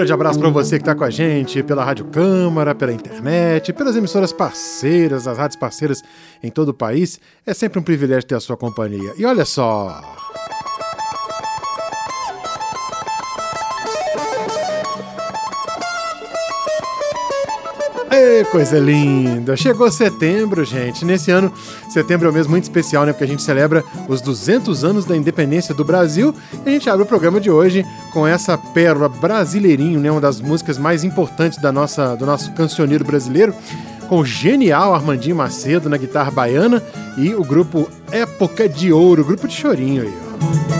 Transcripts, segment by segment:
Grande abraço para você que está com a gente pela Rádio Câmara, pela internet, pelas emissoras parceiras, as rádios parceiras em todo o país. É sempre um privilégio ter a sua companhia. E olha só. Coisa linda! Chegou setembro, gente. Nesse ano, setembro é um mês muito especial, né? Porque a gente celebra os 200 anos da independência do Brasil. E a gente abre o programa de hoje com essa pérola brasileirinho, né? Uma das músicas mais importantes da nossa, do nosso cancioneiro brasileiro. Com o genial Armandinho Macedo na guitarra baiana e o grupo Época de Ouro, grupo de chorinho aí, ó.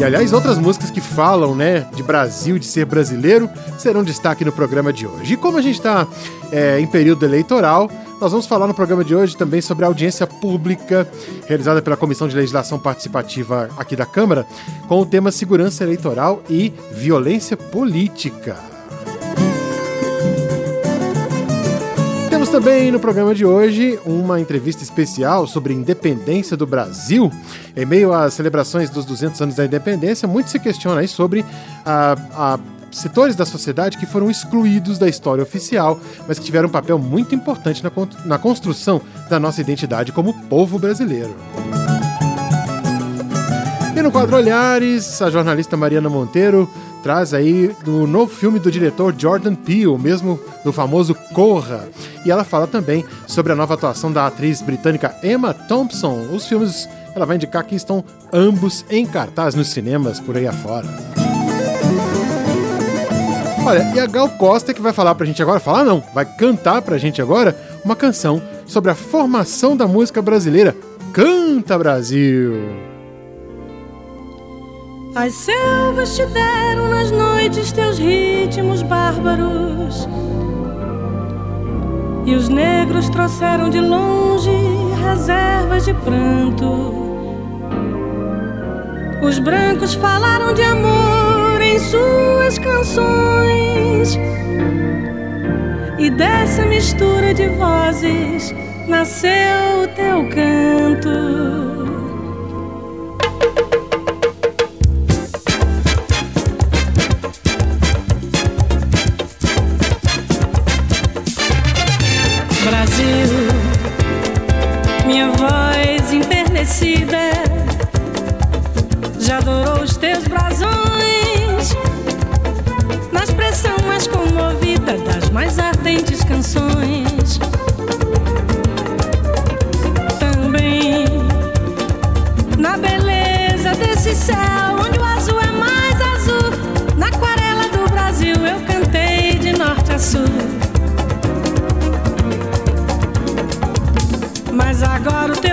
E aliás, outras músicas que falam, né, de Brasil, de ser brasileiro, serão destaque no programa de hoje. E como a gente está é, em período eleitoral, nós vamos falar no programa de hoje também sobre a audiência pública realizada pela Comissão de Legislação Participativa aqui da Câmara, com o tema segurança eleitoral e violência política. Temos também no programa de hoje uma entrevista especial sobre a independência do Brasil. Em meio às celebrações dos 200 anos da independência, muito se questiona sobre a, a setores da sociedade que foram excluídos da história oficial, mas que tiveram um papel muito importante na, na construção da nossa identidade como povo brasileiro. E no quadro Olhares, a jornalista Mariana Monteiro traz aí do novo filme do diretor Jordan Peele, mesmo do famoso Corra. E ela fala também sobre a nova atuação da atriz britânica Emma Thompson. Os filmes ela vai indicar que estão ambos em cartaz nos cinemas por aí afora. Olha, e a Gal Costa que vai falar pra gente agora, falar não, vai cantar pra gente agora uma canção sobre a formação da música brasileira. Canta Brasil! As selvas te deram nas noites teus ritmos bárbaros. E os negros trouxeram de longe reservas de pranto. Os brancos falaram de amor em suas canções. E dessa mistura de vozes nasceu teu canto. Já adorou os teus brasões na expressão mais comovida das mais ardentes canções. Também na beleza desse céu onde o azul é mais azul, na aquarela do Brasil eu cantei de norte a sul. Mas agora o teu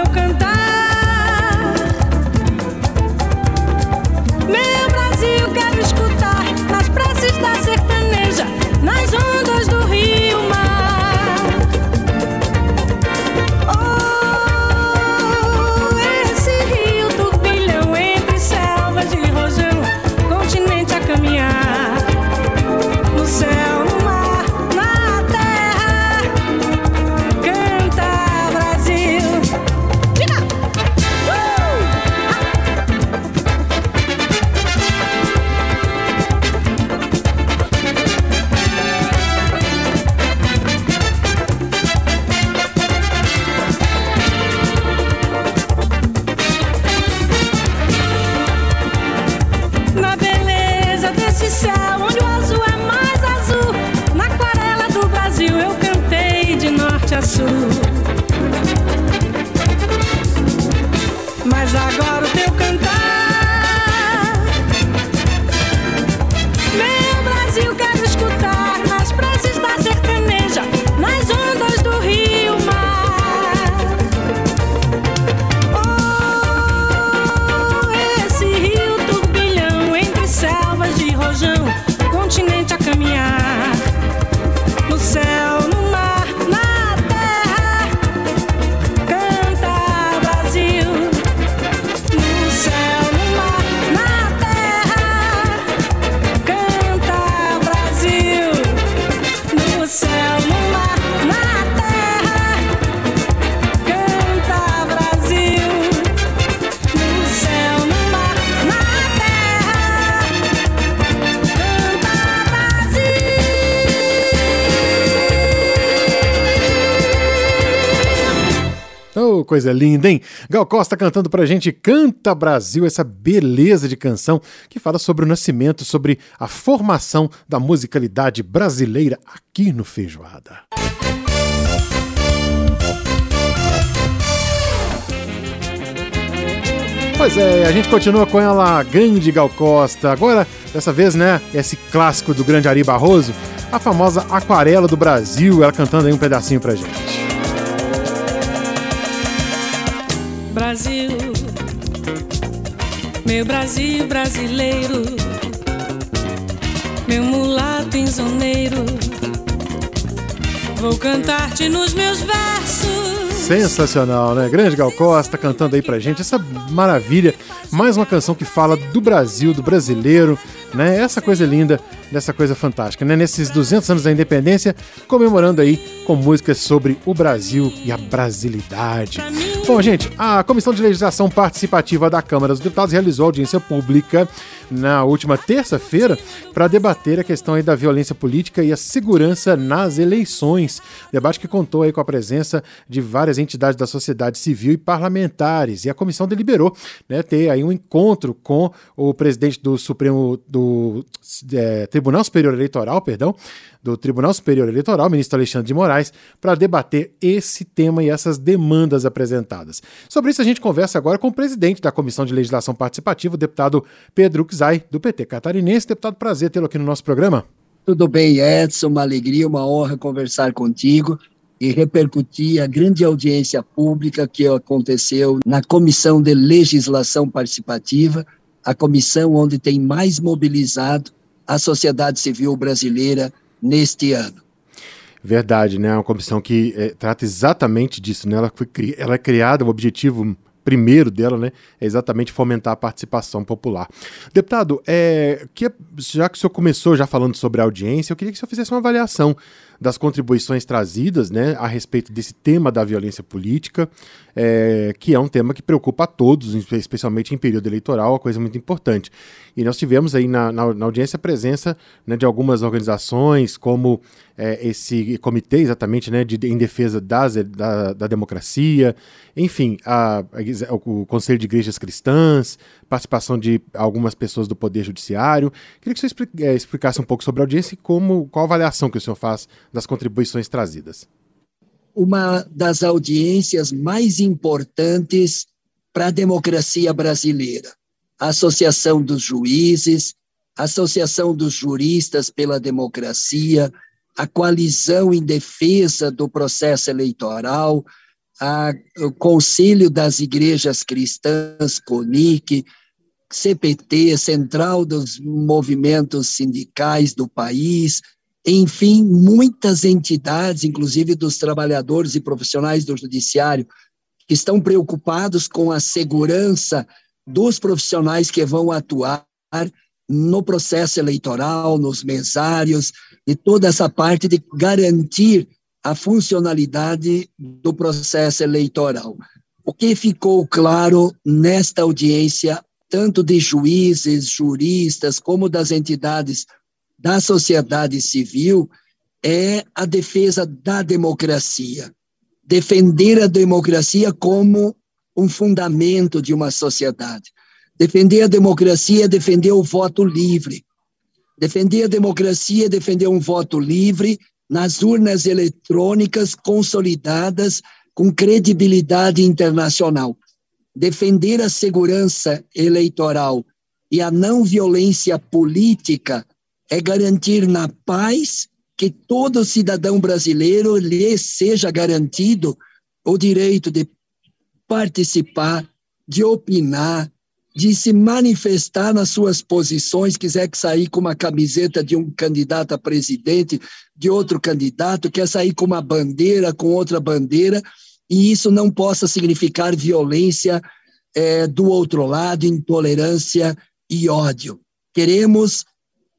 coisa linda, hein? Gal Costa cantando pra gente Canta Brasil, essa beleza de canção que fala sobre o nascimento, sobre a formação da musicalidade brasileira aqui no Feijoada. Pois é, a gente continua com ela, grande Gal Costa. Agora, dessa vez, né, esse clássico do grande Ari Barroso, a famosa Aquarela do Brasil, ela cantando aí um pedacinho pra gente. Brasil, meu Brasil brasileiro, meu mulato insoneiro, vou cantar-te nos meus versos Sensacional, né? Grande Gal Costa cantando aí pra gente essa maravilha. Mais uma canção que fala do Brasil, do brasileiro, né? Essa coisa linda, dessa coisa fantástica, né? Nesses 200 anos da independência, comemorando aí com músicas sobre o Brasil e a brasilidade. Bom, gente, a Comissão de Legislação Participativa da Câmara dos Deputados realizou audiência pública na última terça-feira para debater a questão aí da violência política e a segurança nas eleições. Debate que contou aí com a presença de várias entidades da sociedade civil e parlamentares. E a comissão deliberou né, ter aí um encontro com o presidente do Supremo do é, Tribunal Superior Eleitoral, perdão, do Tribunal Superior Eleitoral, ministro Alexandre de Moraes, para debater esse tema e essas demandas apresentadas. Sobre isso, a gente conversa agora com o presidente da Comissão de Legislação Participativa, o deputado Pedro Xay, do PT Catarinense. Deputado, prazer tê-lo aqui no nosso programa. Tudo bem, Edson, uma alegria, uma honra conversar contigo e repercutir a grande audiência pública que aconteceu na Comissão de Legislação Participativa, a comissão onde tem mais mobilizado a sociedade civil brasileira neste ano. Verdade, né? É uma comissão que é, trata exatamente disso, né? Ela, foi, ela é criada, o objetivo primeiro dela, né, é exatamente fomentar a participação popular. Deputado, é, que, já que o senhor começou já falando sobre a audiência, eu queria que o senhor fizesse uma avaliação das contribuições trazidas né, a respeito desse tema da violência política, é, que é um tema que preocupa a todos, especialmente em período eleitoral, uma coisa muito importante. E nós tivemos aí na, na, na audiência a presença né, de algumas organizações, como é, esse comitê exatamente né, de, em defesa das, da, da democracia, enfim, a, a, o Conselho de Igrejas Cristãs, participação de algumas pessoas do Poder Judiciário. Queria que o senhor é, explicasse um pouco sobre a audiência e como, qual a avaliação que o senhor faz das contribuições trazidas. Uma das audiências mais importantes para a democracia brasileira. A Associação dos Juízes, a Associação dos Juristas pela Democracia, a Coalizão em Defesa do Processo Eleitoral, a, o Conselho das Igrejas Cristãs, CONIC, CPT, Central dos Movimentos Sindicais do país, enfim, muitas entidades, inclusive dos trabalhadores e profissionais do judiciário, que estão preocupados com a segurança dos profissionais que vão atuar no processo eleitoral, nos mesários, e toda essa parte de garantir a funcionalidade do processo eleitoral. O que ficou claro nesta audiência, tanto de juízes, juristas, como das entidades da sociedade civil, é a defesa da democracia. Defender a democracia como um fundamento de uma sociedade. Defender a democracia é defender o voto livre. Defender a democracia é defender um voto livre nas urnas eletrônicas consolidadas com credibilidade internacional. Defender a segurança eleitoral e a não violência política é garantir na paz que todo cidadão brasileiro lhe seja garantido o direito de participar, de opinar, de se manifestar nas suas posições, quiser que sair com uma camiseta de um candidato a presidente, de outro candidato, quer sair com uma bandeira, com outra bandeira, e isso não possa significar violência é, do outro lado, intolerância e ódio. Queremos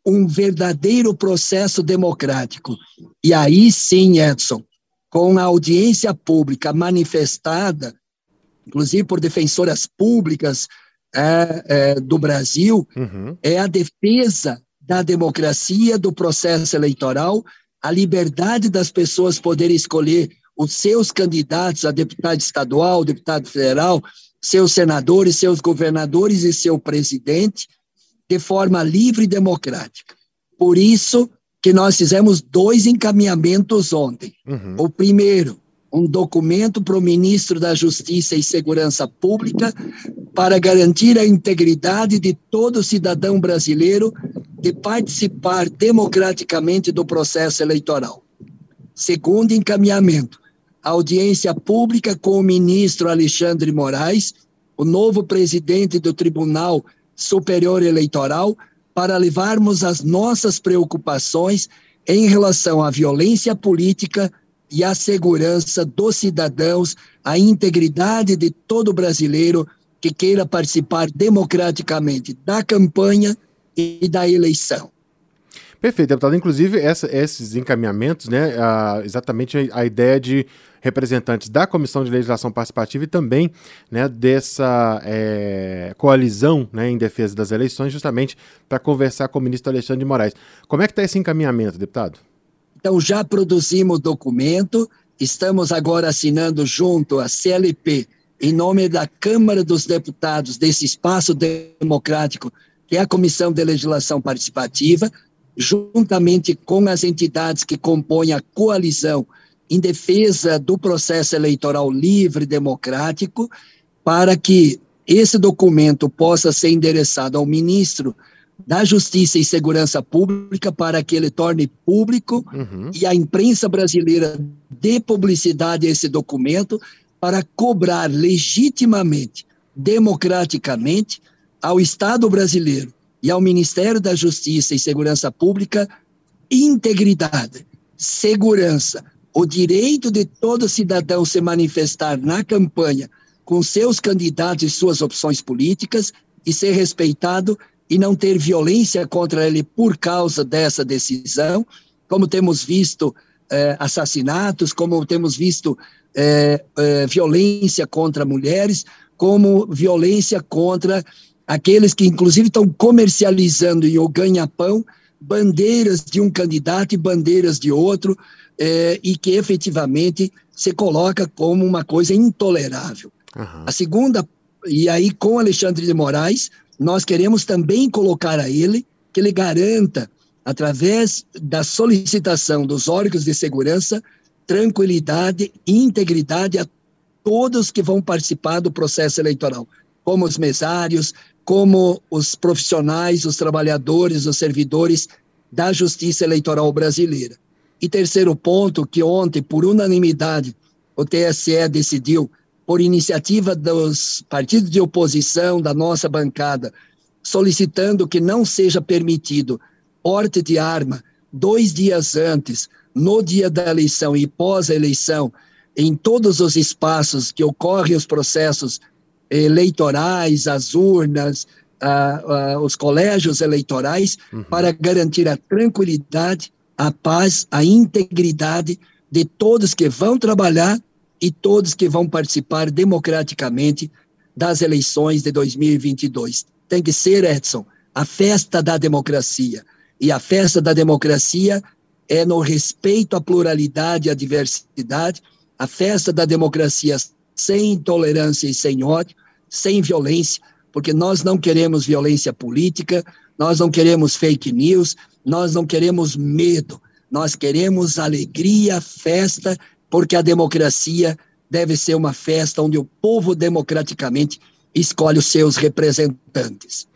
um verdadeiro processo democrático. E aí sim, Edson, com a audiência pública manifestada, inclusive por defensoras públicas, é, é, do Brasil uhum. é a defesa da democracia, do processo eleitoral, a liberdade das pessoas poderem escolher os seus candidatos a deputado estadual, deputado federal, seus senadores, seus governadores e seu presidente de forma livre e democrática. Por isso que nós fizemos dois encaminhamentos ontem. Uhum. O primeiro, um documento para o ministro da Justiça e Segurança Pública para garantir a integridade de todo cidadão brasileiro de participar democraticamente do processo eleitoral. Segundo encaminhamento, audiência pública com o ministro Alexandre Moraes, o novo presidente do Tribunal Superior Eleitoral, para levarmos as nossas preocupações em relação à violência política e à segurança dos cidadãos, à integridade de todo brasileiro que queira participar democraticamente da campanha e da eleição. Perfeito, deputado. Inclusive, essa, esses encaminhamentos, né, a, exatamente a, a, ideia de representantes da Comissão de Legislação Participativa e também né, dessa é, coalizão né, em defesa das eleições, justamente para conversar com o ministro Alexandre de Moraes. Como é que está esse encaminhamento, deputado? Então, já produzimos o documento, estamos agora assinando junto à CLP, em nome da Câmara dos Deputados, desse espaço democrático, que é a Comissão de Legislação Participativa, juntamente com as entidades que compõem a coalizão em defesa do processo eleitoral livre e democrático, para que esse documento possa ser endereçado ao ministro da Justiça e Segurança Pública para que ele torne público uhum. e a imprensa brasileira dê publicidade a esse documento para cobrar legitimamente, democraticamente, ao Estado brasileiro e ao Ministério da Justiça e Segurança Pública integridade, segurança, o direito de todo cidadão se manifestar na campanha com seus candidatos e suas opções políticas e ser respeitado e não ter violência contra ele por causa dessa decisão, como temos visto eh, assassinatos, como temos visto eh, eh, violência contra mulheres, como violência contra aqueles que, inclusive, estão comercializando em o ganha-pão bandeiras de um candidato e bandeiras de outro, e que efetivamente se coloca como uma coisa intolerável. Uhum. A segunda, e aí com Alexandre de Moraes, nós queremos também colocar a ele que ele garanta, através da solicitação dos órgãos de segurança, tranquilidade e integridade a todos que vão participar do processo eleitoral, como os mesários, como os profissionais, os trabalhadores, os servidores da justiça eleitoral brasileira. E terceiro ponto, que ontem, por unanimidade, o TSE decidiu por iniciativa dos partidos de oposição, da nossa bancada, solicitando que não seja permitido porte de arma dois dias antes, no dia da eleição e pós a eleição, em todos os espaços que ocorrem os processos eleitorais, as urnas, os colégios eleitorais, uhum. para garantir a tranquilidade, a paz, a integridade de todos que vão trabalhar e todos que vão participar democraticamente das eleições de 2022. Tem que ser, Edson, a festa da democracia. E a festa da democracia é no respeito à pluralidade e à diversidade, a festa da democracia sem intolerância e sem ódio, sem violência, porque nós não queremos violência política, nós não queremos fake news, nós não queremos medo, nós queremos alegria, festa porque a democracia deve ser uma festa onde o povo democraticamente escolhe os seus representantes.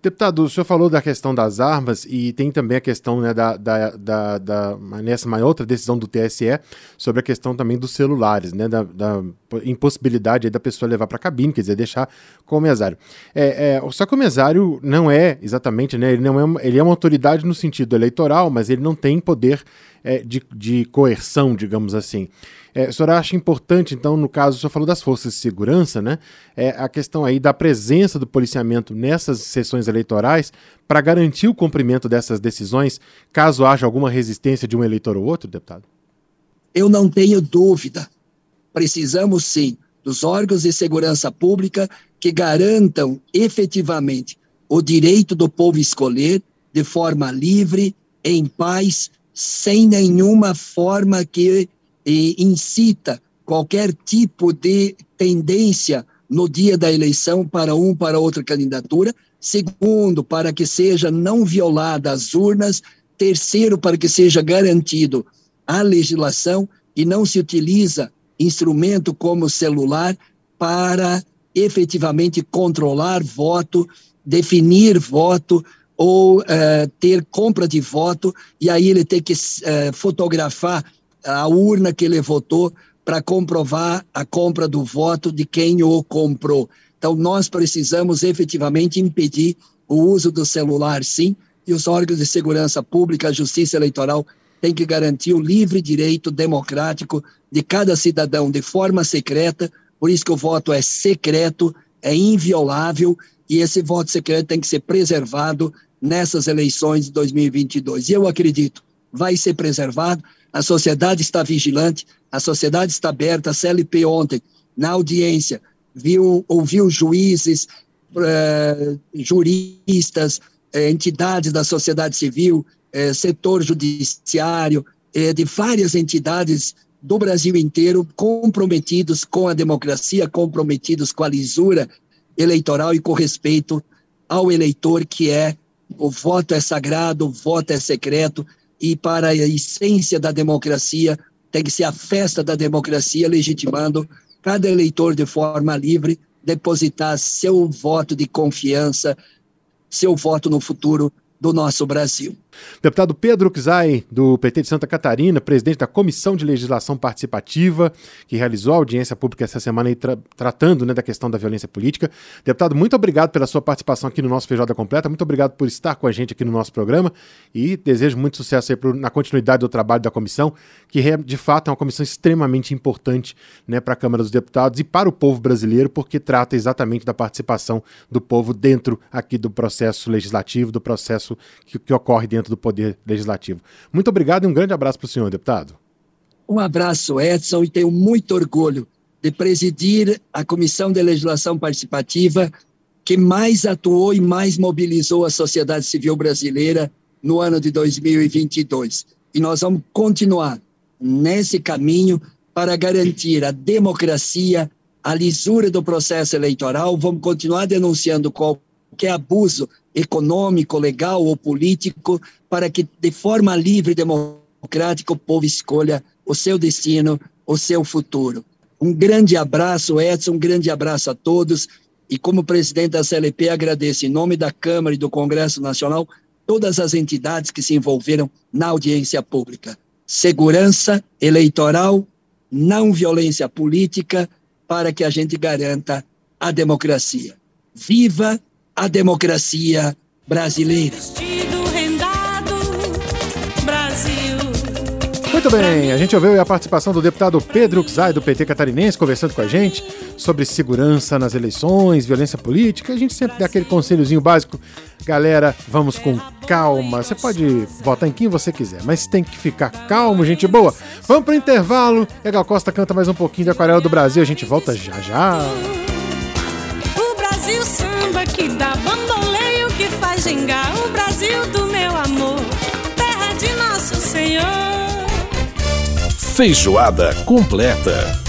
Deputado, o senhor falou da questão das armas e tem também a questão né, da, da, da, da, nessa uma outra decisão do TSE sobre a questão também dos celulares, né, da, da impossibilidade da pessoa levar para a cabine, quer dizer, deixar com o mesário. É, é, só que o mesário não é exatamente, né, ele, não é, ele é uma autoridade no sentido eleitoral, mas ele não tem poder é, de, de coerção, digamos assim. É, o senhor acha importante, então, no caso, o senhor falou das forças de segurança, né? É, a questão aí da presença do policiamento nessas sessões eleitorais para garantir o cumprimento dessas decisões, caso haja alguma resistência de um eleitor ou outro, deputado? Eu não tenho dúvida. Precisamos sim dos órgãos de segurança pública que garantam efetivamente o direito do povo escolher de forma livre, em paz, sem nenhuma forma que e incita qualquer tipo de tendência no dia da eleição para um para outra candidatura. Segundo, para que seja não violada as urnas. Terceiro, para que seja garantido a legislação e não se utiliza instrumento como celular para efetivamente controlar voto, definir voto ou uh, ter compra de voto e aí ele tem que uh, fotografar a urna que ele votou para comprovar a compra do voto de quem o comprou. Então, nós precisamos efetivamente impedir o uso do celular, sim, e os órgãos de segurança pública, a justiça eleitoral, têm que garantir o livre direito democrático de cada cidadão de forma secreta, por isso que o voto é secreto, é inviolável, e esse voto secreto tem que ser preservado nessas eleições de 2022. E eu acredito, vai ser preservado, a sociedade está vigilante, a sociedade está aberta. A CLP ontem, na audiência, viu, ouviu juízes, uh, juristas, uh, entidades da sociedade civil, uh, setor judiciário, de várias entidades do Brasil inteiro comprometidos com a democracia, comprometidos com a lisura eleitoral e com respeito ao eleitor, que é o voto é sagrado, o voto é secreto, e para a essência da democracia, tem que ser a festa da democracia, legitimando cada eleitor de forma livre depositar seu voto de confiança, seu voto no futuro do nosso Brasil. Deputado Pedro Czai, do PT de Santa Catarina, presidente da Comissão de Legislação Participativa, que realizou a audiência pública essa semana tra tratando né, da questão da violência política. Deputado, muito obrigado pela sua participação aqui no nosso Feijoada Completa, muito obrigado por estar com a gente aqui no nosso programa e desejo muito sucesso pro, na continuidade do trabalho da comissão, que de fato é uma comissão extremamente importante né, para a Câmara dos Deputados e para o povo brasileiro, porque trata exatamente da participação do povo dentro aqui do processo legislativo, do processo que, que ocorre dentro do Poder Legislativo. Muito obrigado e um grande abraço para o senhor, deputado. Um abraço, Edson, e tenho muito orgulho de presidir a Comissão de Legislação Participativa que mais atuou e mais mobilizou a sociedade civil brasileira no ano de 2022. E nós vamos continuar nesse caminho para garantir a democracia, a lisura do processo eleitoral. Vamos continuar denunciando qualquer abuso econômico, legal ou político, para que de forma livre e democrática o povo escolha o seu destino, o seu futuro. Um grande abraço, Edson, um grande abraço a todos. E como presidente da CLP, agradeço em nome da Câmara e do Congresso Nacional todas as entidades que se envolveram na audiência pública. Segurança eleitoral, não violência política, para que a gente garanta a democracia. Viva a democracia brasileira. Muito bem, a gente ouviu a participação do deputado Pedro Czai, do PT catarinense, conversando com a gente sobre segurança nas eleições, violência política. A gente sempre dá aquele conselhozinho básico. Galera, vamos com calma. Você pode votar em quem você quiser, mas tem que ficar calmo, gente boa. Vamos pro intervalo. E a Gal Costa canta mais um pouquinho de Aquarela do Brasil. A gente volta já já. O samba que dá bamboleio que faz gingar o Brasil do meu amor, terra de nosso Senhor. Feijoada completa.